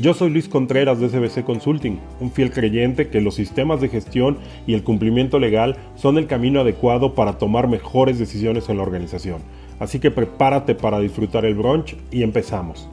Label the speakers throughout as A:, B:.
A: Yo soy Luis Contreras de SBC Consulting, un fiel creyente que los sistemas de gestión y el cumplimiento legal son el camino adecuado para tomar mejores decisiones en la organización. Así que prepárate para disfrutar el brunch y empezamos.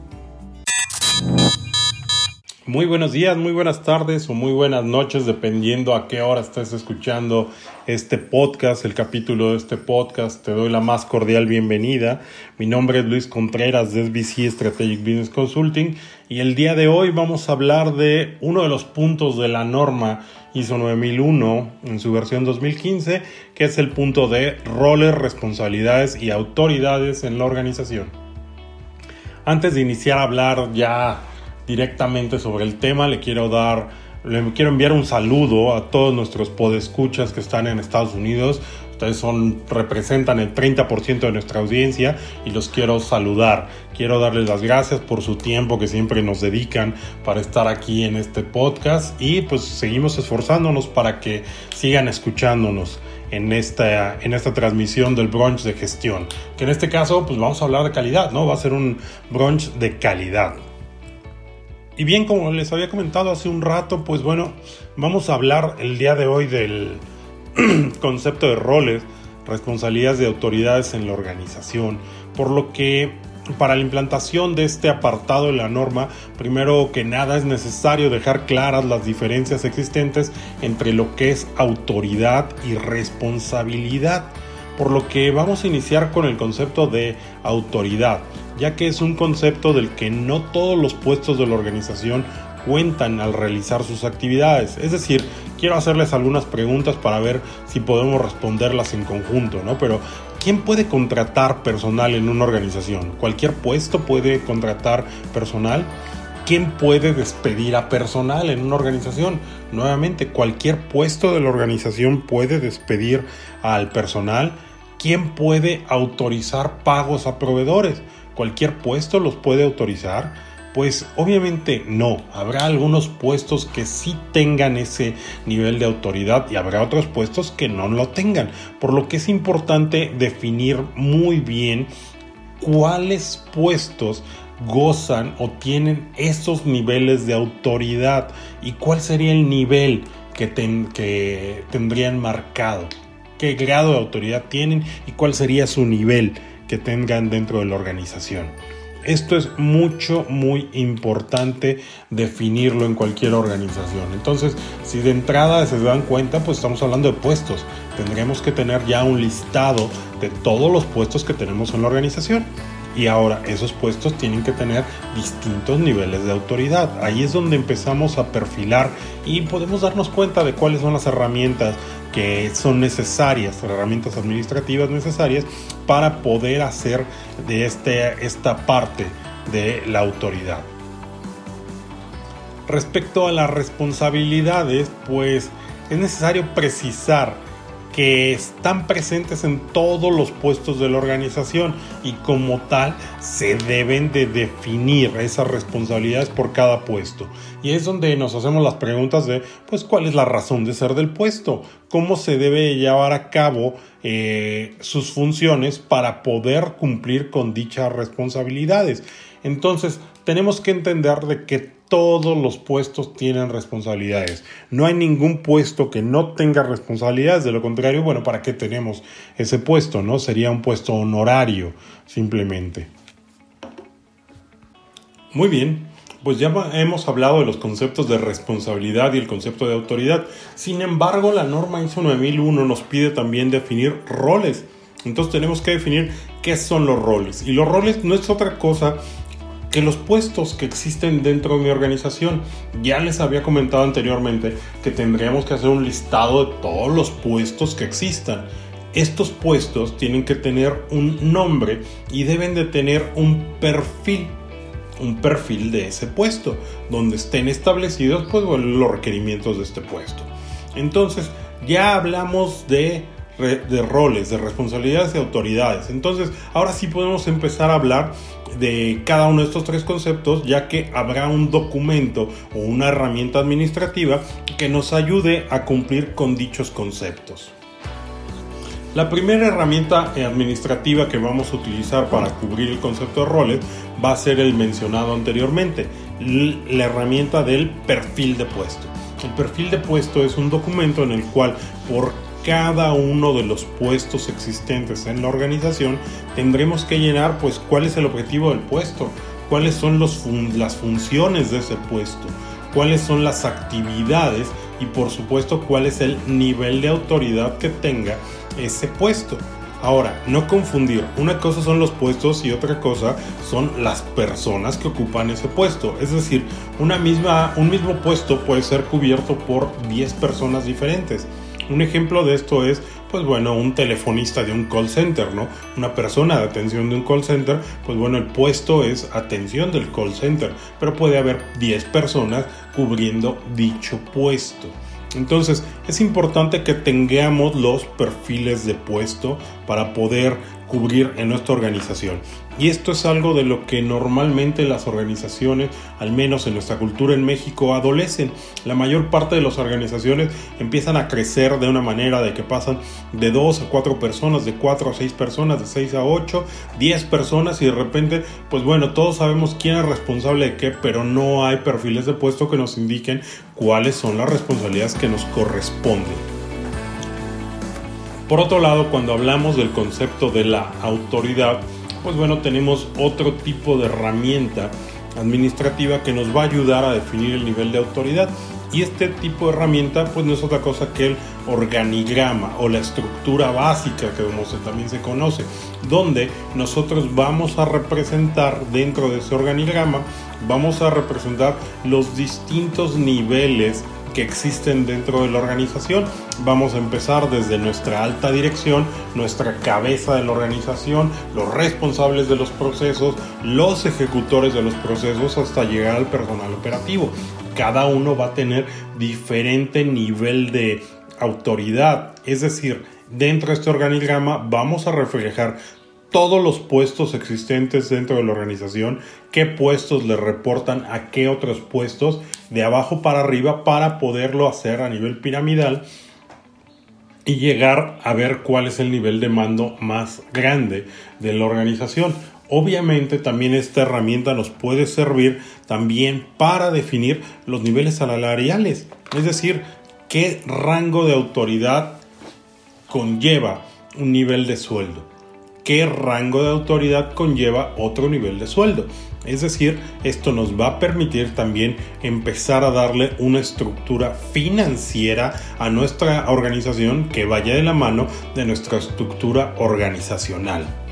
A: Muy buenos días, muy buenas tardes o muy buenas noches, dependiendo a qué hora estés escuchando este podcast, el capítulo de este podcast. Te doy la más cordial bienvenida. Mi nombre es Luis Contreras de SBC Strategic Business Consulting y el día de hoy vamos a hablar de uno de los puntos de la norma ISO 9001 en su versión 2015, que es el punto de roles, responsabilidades y autoridades en la organización. Antes de iniciar a hablar ya directamente sobre el tema. Le quiero dar, le quiero enviar un saludo a todos nuestros podescuchas que están en Estados Unidos. Ustedes son, representan el 30% de nuestra audiencia y los quiero saludar. Quiero darles las gracias por su tiempo que siempre nos dedican para estar aquí en este podcast y pues seguimos esforzándonos para que sigan escuchándonos en esta, en esta transmisión del brunch de gestión. Que en este caso pues vamos a hablar de calidad, ¿no? Va a ser un brunch de calidad. Y bien, como les había comentado hace un rato, pues bueno, vamos a hablar el día de hoy del concepto de roles, responsabilidades de autoridades en la organización, por lo que para la implantación de este apartado de la norma, primero que nada es necesario dejar claras las diferencias existentes entre lo que es autoridad y responsabilidad, por lo que vamos a iniciar con el concepto de autoridad ya que es un concepto del que no todos los puestos de la organización cuentan al realizar sus actividades. Es decir, quiero hacerles algunas preguntas para ver si podemos responderlas en conjunto, ¿no? Pero, ¿quién puede contratar personal en una organización? ¿Cualquier puesto puede contratar personal? ¿Quién puede despedir a personal en una organización? Nuevamente, cualquier puesto de la organización puede despedir al personal. ¿Quién puede autorizar pagos a proveedores? cualquier puesto los puede autorizar? Pues obviamente no, habrá algunos puestos que sí tengan ese nivel de autoridad y habrá otros puestos que no lo tengan, por lo que es importante definir muy bien cuáles puestos gozan o tienen esos niveles de autoridad y cuál sería el nivel que, tendrían marcado, qué grado de autoridad tienen y cuál sería su nivel que tengan dentro de la organización. Esto es mucho, muy importante definirlo en cualquier organización. Entonces, si de entrada se dan cuenta, pues estamos hablando de puestos. Tendremos que tener ya un listado de todos los puestos que tenemos en la organización. Y ahora esos puestos tienen que tener distintos niveles de autoridad. Ahí es donde empezamos a perfilar y podemos darnos cuenta de cuáles son las herramientas que son necesarias, herramientas administrativas necesarias para poder hacer de este, esta parte de la autoridad. Respecto a las responsabilidades, pues es necesario precisar que están presentes en todos los puestos de la organización y como tal se deben de definir esas responsabilidades por cada puesto. Y es donde nos hacemos las preguntas de, pues, ¿cuál es la razón de ser del puesto? ¿Cómo se debe llevar a cabo eh, sus funciones para poder cumplir con dichas responsabilidades? Entonces, tenemos que entender de que todos los puestos tienen responsabilidades. No hay ningún puesto que no tenga responsabilidades. De lo contrario, bueno, ¿para qué tenemos ese puesto? ¿No? Sería un puesto honorario, simplemente. Muy bien, pues ya hemos hablado de los conceptos de responsabilidad y el concepto de autoridad. Sin embargo, la norma ISO 9001 nos pide también definir roles. Entonces tenemos que definir qué son los roles. Y los roles no es otra cosa que los puestos que existen dentro de mi organización. Ya les había comentado anteriormente que tendríamos que hacer un listado de todos los puestos que existan. Estos puestos tienen que tener un nombre y deben de tener un perfil un perfil de ese puesto donde estén establecidos pues, los requerimientos de este puesto entonces ya hablamos de de roles, de responsabilidades y autoridades. Entonces, ahora sí podemos empezar a hablar de cada uno de estos tres conceptos, ya que habrá un documento o una herramienta administrativa que nos ayude a cumplir con dichos conceptos. La primera herramienta administrativa que vamos a utilizar para cubrir el concepto de roles va a ser el mencionado anteriormente, la herramienta del perfil de puesto. El perfil de puesto es un documento en el cual por cada uno de los puestos existentes en la organización tendremos que llenar pues cuál es el objetivo del puesto, cuáles son las funciones de ese puesto, cuáles son las actividades y por supuesto cuál es el nivel de autoridad que tenga ese puesto. Ahora, no confundir, una cosa son los puestos y otra cosa son las personas que ocupan ese puesto. Es decir, una misma, un mismo puesto puede ser cubierto por 10 personas diferentes. Un ejemplo de esto es, pues bueno, un telefonista de un call center, ¿no? Una persona de atención de un call center, pues bueno, el puesto es atención del call center, pero puede haber 10 personas cubriendo dicho puesto. Entonces es importante que tengamos los perfiles de puesto para poder cubrir en nuestra organización. Y esto es algo de lo que normalmente las organizaciones, al menos en nuestra cultura en México, adolecen. La mayor parte de las organizaciones empiezan a crecer de una manera de que pasan de 2 a 4 personas, de 4 a 6 personas, de 6 a 8, 10 personas y de repente, pues bueno, todos sabemos quién es responsable de qué, pero no hay perfiles de puesto que nos indiquen cuáles son las responsabilidades que nos corresponden. Por otro lado, cuando hablamos del concepto de la autoridad, pues bueno, tenemos otro tipo de herramienta administrativa que nos va a ayudar a definir el nivel de autoridad. Y este tipo de herramienta pues no es otra cosa que el organigrama o la estructura básica que también se conoce, donde nosotros vamos a representar dentro de ese organigrama, vamos a representar los distintos niveles que existen dentro de la organización. Vamos a empezar desde nuestra alta dirección, nuestra cabeza de la organización, los responsables de los procesos, los ejecutores de los procesos hasta llegar al personal operativo. Cada uno va a tener diferente nivel de autoridad, es decir, dentro de este organigrama vamos a reflejar todos los puestos existentes dentro de la organización, qué puestos le reportan a qué otros puestos, de abajo para arriba, para poderlo hacer a nivel piramidal y llegar a ver cuál es el nivel de mando más grande de la organización. Obviamente también esta herramienta nos puede servir también para definir los niveles salariales, es decir, qué rango de autoridad conlleva un nivel de sueldo qué rango de autoridad conlleva otro nivel de sueldo. Es decir, esto nos va a permitir también empezar a darle una estructura financiera a nuestra organización que vaya de la mano de nuestra estructura organizacional.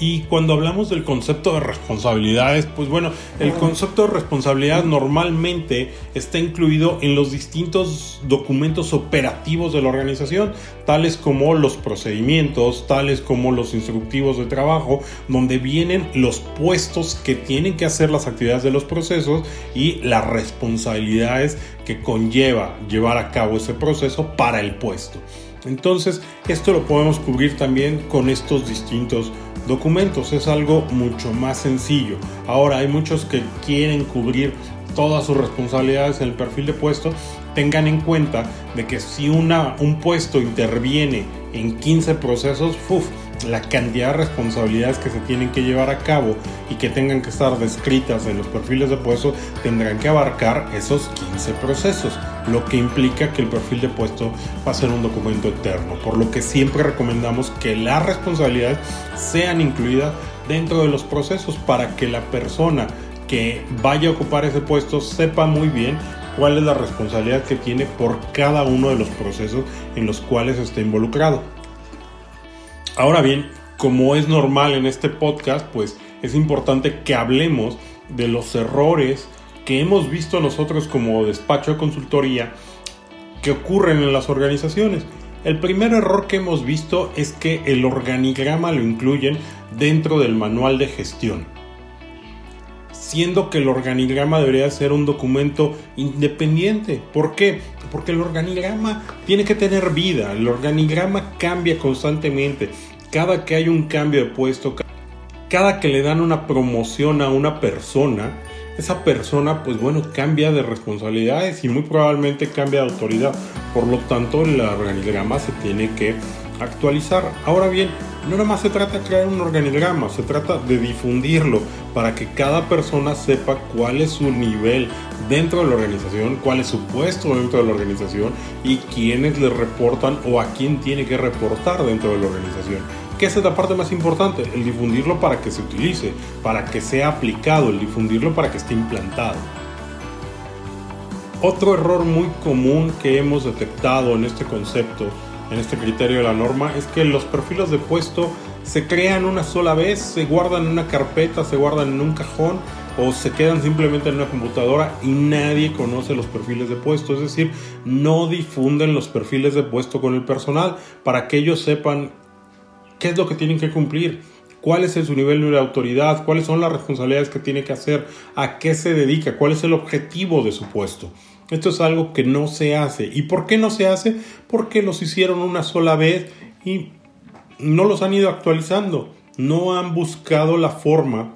A: Y cuando hablamos del concepto de responsabilidades, pues bueno, el concepto de responsabilidad normalmente está incluido en los distintos documentos operativos de la organización, tales como los procedimientos, tales como los instructivos de trabajo, donde vienen los puestos que tienen que hacer las actividades de los procesos y las responsabilidades que conlleva llevar a cabo ese proceso para el puesto. Entonces, esto lo podemos cubrir también con estos distintos documentos. Es algo mucho más sencillo. Ahora, hay muchos que quieren cubrir todas sus responsabilidades en el perfil de puesto. Tengan en cuenta de que si un puesto interviene en 15 procesos, uf, la cantidad de responsabilidades que se tienen que llevar a cabo y que tengan que estar descritas en los perfiles de puesto tendrán que abarcar esos 15 procesos, lo que implica que el perfil de puesto va a ser un documento eterno, por lo que siempre recomendamos que las responsabilidades sean incluidas dentro de los procesos para que la persona que vaya a ocupar ese puesto sepa muy bien cuál es la responsabilidad que tiene por cada uno de los procesos en los cuales está involucrado. Ahora bien, como es normal en este podcast, pues es importante que hablemos de los errores que hemos visto nosotros como despacho de consultoría que ocurren en las organizaciones. El primer error que hemos visto es que el organigrama lo incluyen dentro del manual de gestión. Siendo que el organigrama debería ser un documento independiente. ¿Por qué? Porque el organigrama tiene que tener vida, el organigrama cambia constantemente. Cada que hay un cambio de puesto, cada que le dan una promoción a una persona, esa persona, pues bueno, cambia de responsabilidades y muy probablemente cambia de autoridad. Por lo tanto, el organigrama se tiene que actualizar. Ahora bien, no nada más se trata de crear un organigrama, se trata de difundirlo para que cada persona sepa cuál es su nivel dentro de la organización, cuál es su puesto dentro de la organización y quiénes le reportan o a quién tiene que reportar dentro de la organización. Que esa es la parte más importante, el difundirlo para que se utilice, para que sea aplicado, el difundirlo para que esté implantado. Otro error muy común que hemos detectado en este concepto en este criterio de la norma es que los perfiles de puesto se crean una sola vez, se guardan en una carpeta, se guardan en un cajón o se quedan simplemente en una computadora y nadie conoce los perfiles de puesto. Es decir, no difunden los perfiles de puesto con el personal para que ellos sepan qué es lo que tienen que cumplir, cuál es su nivel de autoridad, cuáles son las responsabilidades que tiene que hacer, a qué se dedica, cuál es el objetivo de su puesto. Esto es algo que no se hace. ¿Y por qué no se hace? Porque los hicieron una sola vez y no los han ido actualizando. No han buscado la forma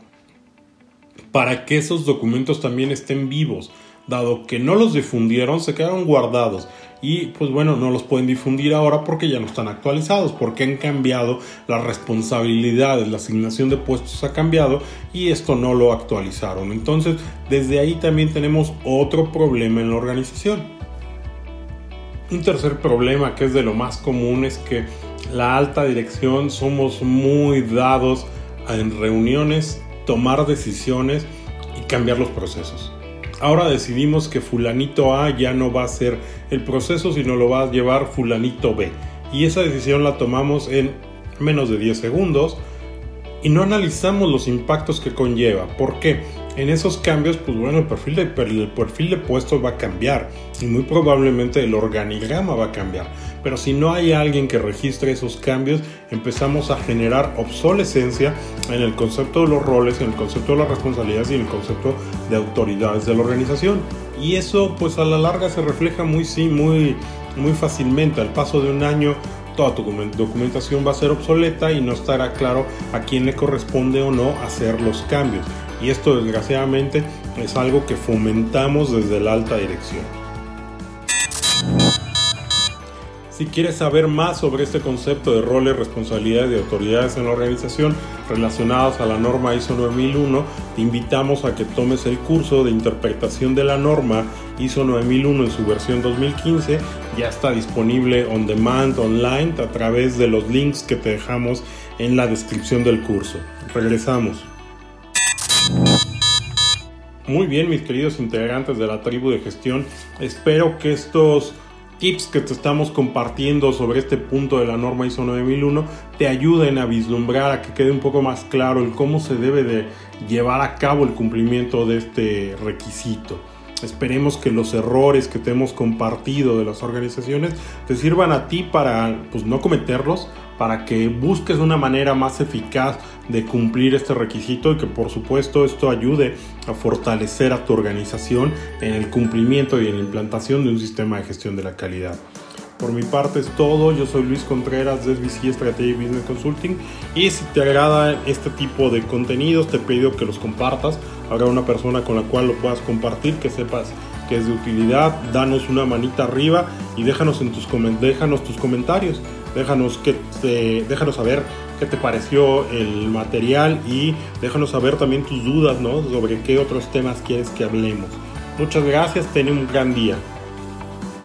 A: para que esos documentos también estén vivos. Dado que no los difundieron, se quedaron guardados y pues bueno, no los pueden difundir ahora porque ya no están actualizados, porque han cambiado las responsabilidades, la asignación de puestos ha cambiado y esto no lo actualizaron. Entonces, desde ahí también tenemos otro problema en la organización. Un tercer problema que es de lo más común es que la alta dirección somos muy dados en reuniones, tomar decisiones y cambiar los procesos ahora decidimos que fulanito A ya no va a ser el proceso, sino lo va a llevar fulanito B. Y esa decisión la tomamos en menos de 10 segundos y no analizamos los impactos que conlleva. ¿Por qué? En esos cambios, pues bueno, el perfil de, el perfil de puestos va a cambiar y muy probablemente el organigrama va a cambiar. Pero si no hay alguien que registre esos cambios, empezamos a generar obsolescencia en el concepto de los roles, en el concepto de las responsabilidades y en el concepto de autoridades de la organización. Y eso pues a la larga se refleja muy, sí, muy, muy fácilmente. Al paso de un año toda tu documentación va a ser obsoleta y no estará claro a quién le corresponde o no hacer los cambios. Y esto desgraciadamente es algo que fomentamos desde la alta dirección. Si quieres saber más sobre este concepto de roles, responsabilidades y autoridades en la organización relacionados a la norma ISO 9001, te invitamos a que tomes el curso de interpretación de la norma ISO 9001 en su versión 2015. Ya está disponible on demand, online, a través de los links que te dejamos en la descripción del curso. Regresamos. Muy bien, mis queridos integrantes de la tribu de gestión, espero que estos tips que te estamos compartiendo sobre este punto de la norma ISO 9001 te ayuden a vislumbrar, a que quede un poco más claro el cómo se debe de llevar a cabo el cumplimiento de este requisito. Esperemos que los errores que te hemos compartido de las organizaciones te sirvan a ti para pues, no cometerlos, para que busques una manera más eficaz de cumplir este requisito y que por supuesto esto ayude a fortalecer a tu organización en el cumplimiento y en la implantación de un sistema de gestión de la calidad. Por mi parte es todo, yo soy Luis Contreras de SBC Strategy Business Consulting y si te agrada este tipo de contenidos te pido que los compartas, habrá una persona con la cual lo puedas compartir, que sepas que es de utilidad, danos una manita arriba y déjanos, en tus, déjanos tus comentarios déjanos, que déjanos saber qué te pareció el material y déjanos saber también tus dudas ¿no? sobre qué otros temas quieres que hablemos. Muchas gracias, ten un gran día.